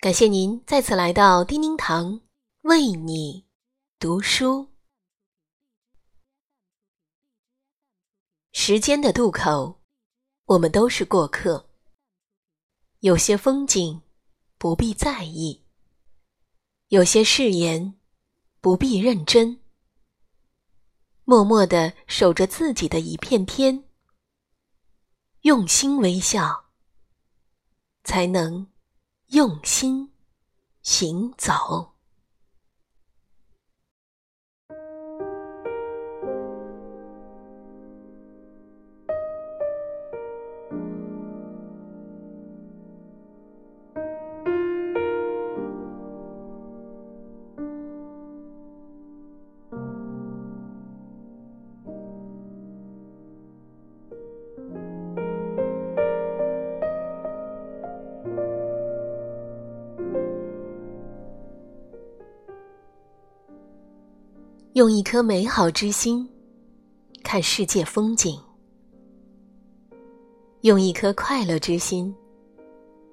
感谢您再次来到叮叮堂为你读书。时间的渡口，我们都是过客。有些风景不必在意，有些誓言不必认真。默默的守着自己的一片天，用心微笑，才能。用心行走。用一颗美好之心看世界风景，用一颗快乐之心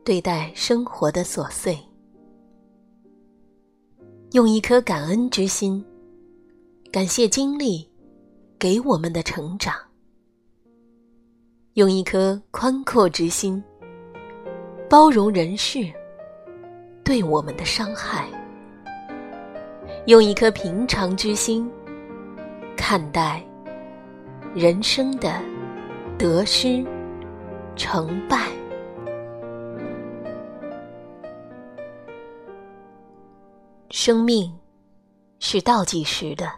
对待生活的琐碎，用一颗感恩之心感谢经历给我们的成长，用一颗宽阔之心包容人世对我们的伤害。用一颗平常之心看待人生的得失、成败。生命是倒计时的，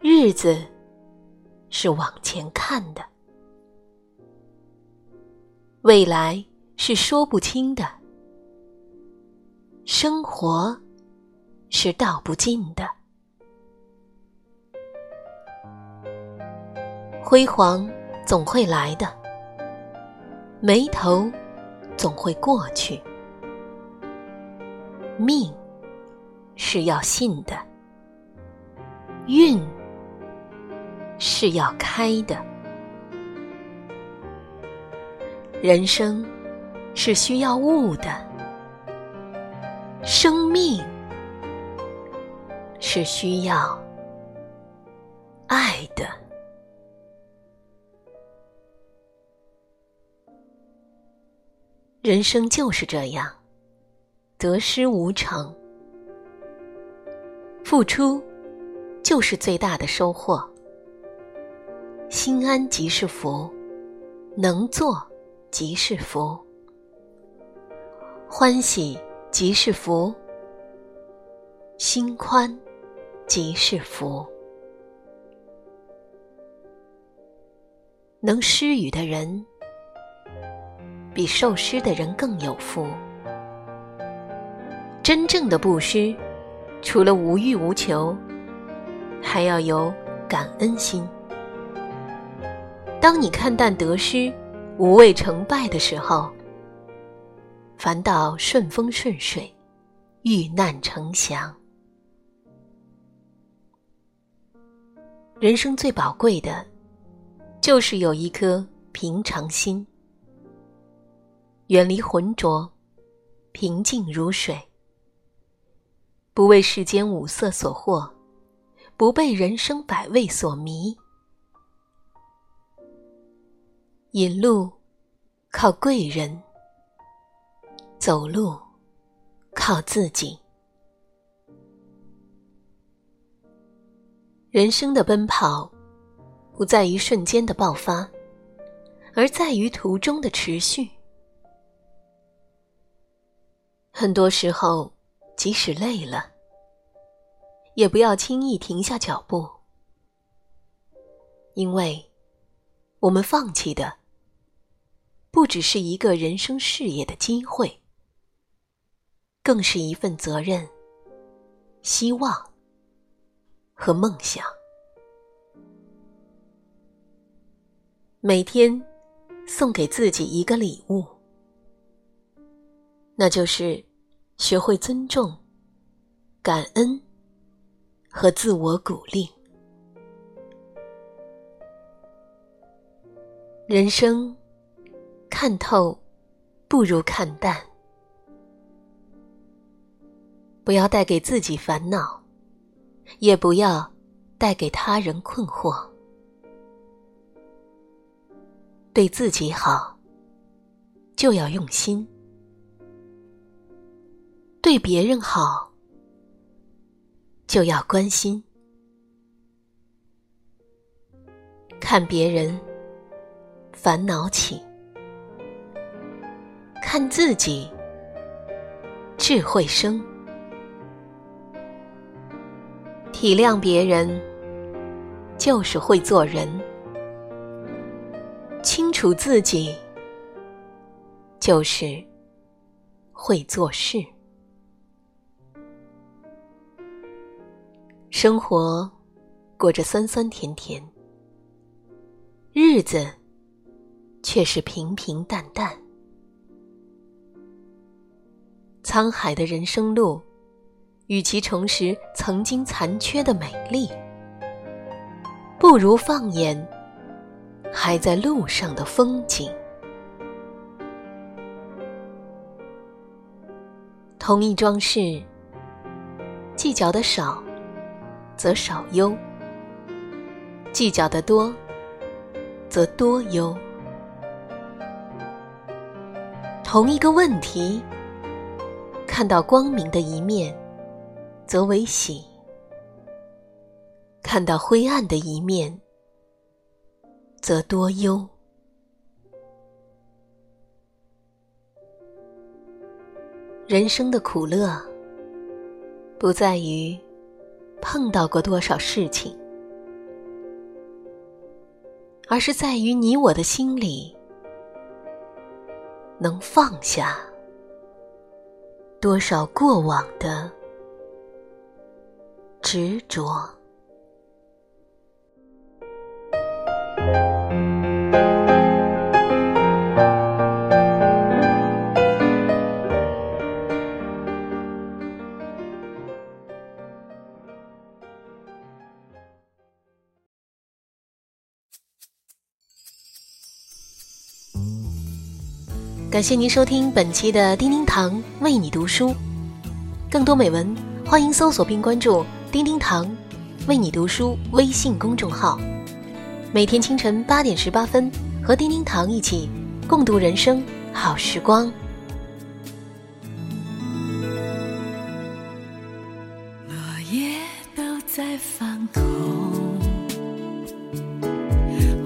日子是往前看的，未来是说不清的，生活。是道不尽的，辉煌总会来的，眉头总会过去，命是要信的，运是要开的，人生是需要悟的，生命。是需要爱的。人生就是这样，得失无常，付出就是最大的收获。心安即是福，能做即是福，欢喜即是福，心宽。即是福。能施予的人，比受施的人更有福。真正的布施，除了无欲无求，还要有感恩心。当你看淡得失、无畏成败的时候，反倒顺风顺水，遇难成祥。人生最宝贵的，就是有一颗平常心，远离浑浊，平静如水，不为世间五色所惑，不被人生百味所迷。引路靠贵人，走路靠自己。人生的奔跑，不在于瞬间的爆发，而在于途中的持续。很多时候，即使累了，也不要轻易停下脚步，因为，我们放弃的，不只是一个人生事业的机会，更是一份责任、希望。和梦想，每天送给自己一个礼物，那就是学会尊重、感恩和自我鼓励。人生看透不如看淡，不要带给自己烦恼，也不要带给他人困惑。对自己好，就要用心；对别人好，就要关心。看别人烦恼起，看自己智慧生。体谅别人，就是会做人；清楚自己，就是会做事。生活过着酸酸甜甜，日子却是平平淡淡。沧海的人生路。与其重拾曾经残缺的美丽，不如放眼还在路上的风景。同一桩事，计较的少，则少忧；计较的多，则多忧。同一个问题，看到光明的一面。则为喜，看到灰暗的一面，则多忧。人生的苦乐，不在于碰到过多少事情，而是在于你我的心里能放下多少过往的。执着。感谢您收听本期的叮叮堂为你读书，更多美文欢迎搜索并关注。叮叮堂，为你读书微信公众号，每天清晨八点十八分，和叮叮堂一起共度人生好时光。落叶都在放空，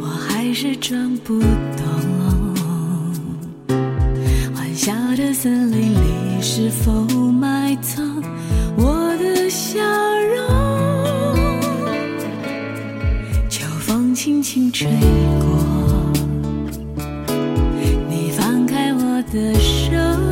我还是装不懂，欢笑的森林里是否埋藏我的笑轻轻吹过，你放开我的手。